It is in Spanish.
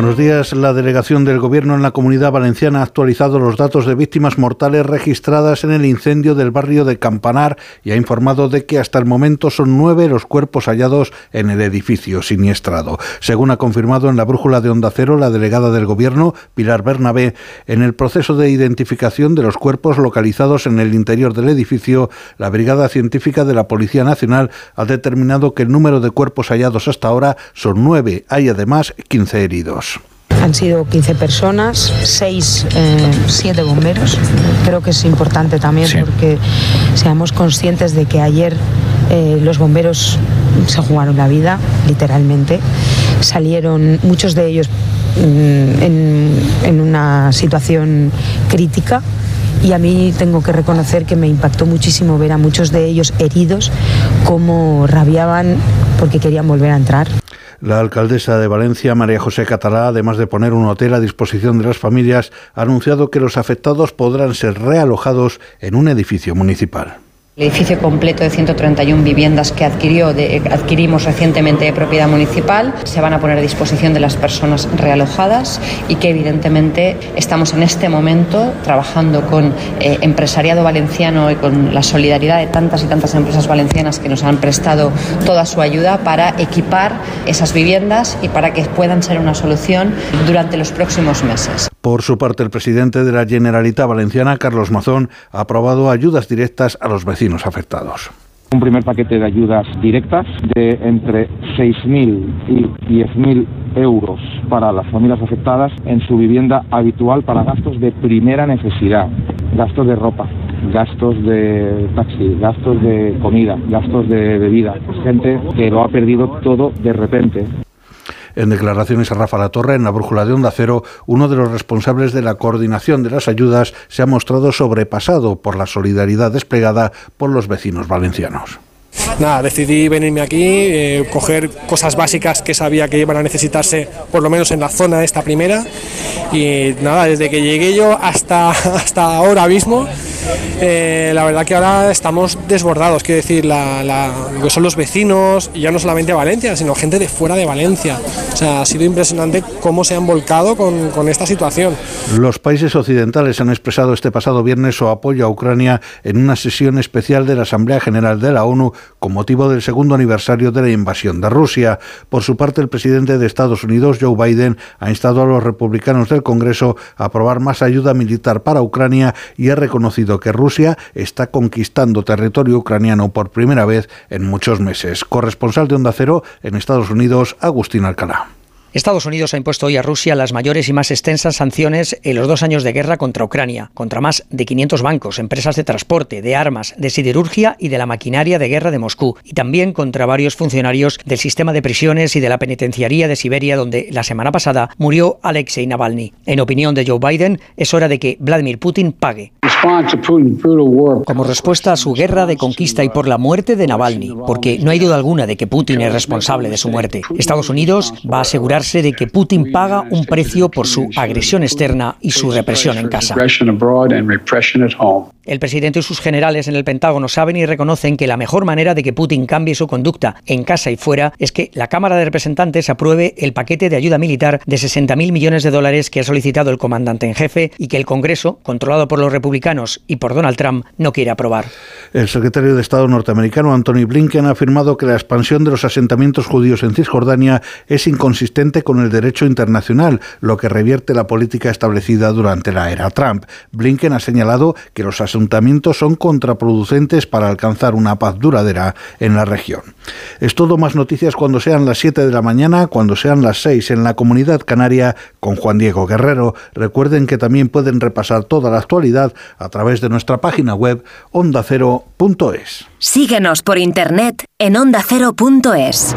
Buenos días. La delegación del Gobierno en la Comunidad Valenciana ha actualizado los datos de víctimas mortales registradas en el incendio del barrio de Campanar y ha informado de que hasta el momento son nueve los cuerpos hallados en el edificio siniestrado. Según ha confirmado en la brújula de Onda Cero la delegada del Gobierno, Pilar Bernabé, en el proceso de identificación de los cuerpos localizados en el interior del edificio, la Brigada Científica de la Policía Nacional ha determinado que el número de cuerpos hallados hasta ahora son nueve. Hay además 15 heridos. Han sido 15 personas, 6, 7 eh, bomberos. Creo que es importante también porque seamos conscientes de que ayer eh, los bomberos se jugaron la vida, literalmente. Salieron muchos de ellos mm, en una situación crítica y a mí tengo que reconocer que me impactó muchísimo ver a muchos de ellos heridos, cómo rabiaban porque querían volver a entrar. La alcaldesa de Valencia, María José Catalá, además de poner un hotel a disposición de las familias, ha anunciado que los afectados podrán ser realojados en un edificio municipal. El edificio completo de 131 viviendas que adquirió, adquirimos recientemente de propiedad municipal se van a poner a disposición de las personas realojadas y que evidentemente estamos en este momento trabajando con eh, empresariado valenciano y con la solidaridad de tantas y tantas empresas valencianas que nos han prestado toda su ayuda para equipar esas viviendas y para que puedan ser una solución durante los próximos meses. Por su parte, el presidente de la Generalitat Valenciana, Carlos Mazón, ha aprobado ayudas directas a los vecinos afectados. Un primer paquete de ayudas directas de entre 6.000 y 10.000 euros para las familias afectadas en su vivienda habitual para gastos de primera necesidad, gastos de ropa, gastos de taxi, gastos de comida, gastos de bebida. gente que lo ha perdido todo de repente. En declaraciones a Rafa La Torre, en la brújula de Onda Cero, uno de los responsables de la coordinación de las ayudas se ha mostrado sobrepasado por la solidaridad desplegada por los vecinos valencianos. Nada, decidí venirme aquí, eh, coger cosas básicas que sabía que iban a necesitarse, por lo menos en la zona esta primera. Y nada, desde que llegué yo hasta, hasta ahora mismo, eh, la verdad que ahora estamos desbordados, quiero decir, lo que son los vecinos, y ya no solamente Valencia, sino gente de fuera de Valencia. Ha sido impresionante cómo se han volcado con, con esta situación. Los países occidentales han expresado este pasado viernes su apoyo a Ucrania en una sesión especial de la Asamblea General de la ONU con motivo del segundo aniversario de la invasión de Rusia. Por su parte, el presidente de Estados Unidos, Joe Biden, ha instado a los republicanos del Congreso a aprobar más ayuda militar para Ucrania y ha reconocido que Rusia está conquistando territorio ucraniano por primera vez en muchos meses. Corresponsal de Onda Cero en Estados Unidos, Agustín Alcalá. Estados Unidos ha impuesto hoy a Rusia las mayores y más extensas sanciones en los dos años de guerra contra Ucrania, contra más de 500 bancos, empresas de transporte, de armas, de siderurgia y de la maquinaria de guerra de Moscú, y también contra varios funcionarios del sistema de prisiones y de la penitenciaría de Siberia, donde la semana pasada murió Alexei Navalny. En opinión de Joe Biden, es hora de que Vladimir Putin pague. Como respuesta a su guerra de conquista y por la muerte de Navalny, porque no hay duda alguna de que Putin es responsable de su muerte, Estados Unidos va a asegurar de que Putin paga un precio por su agresión externa y su represión en casa. El presidente y sus generales en el Pentágono saben y reconocen que la mejor manera de que Putin cambie su conducta en casa y fuera es que la Cámara de Representantes apruebe el paquete de ayuda militar de 60.000 millones de dólares que ha solicitado el comandante en jefe y que el Congreso, controlado por los republicanos y por Donald Trump, no quiere aprobar. El secretario de Estado norteamericano Anthony Blinken ha afirmado que la expansión de los asentamientos judíos en Cisjordania es inconsistente con el derecho internacional, lo que revierte la política establecida durante la era Trump. Blinken ha señalado que los asentamientos son contraproducentes para alcanzar una paz duradera en la región. Es todo más noticias cuando sean las 7 de la mañana, cuando sean las 6 en la comunidad canaria con Juan Diego Guerrero. Recuerden que también pueden repasar toda la actualidad a través de nuestra página web ondacero.es. Síguenos por internet en ondacero.es.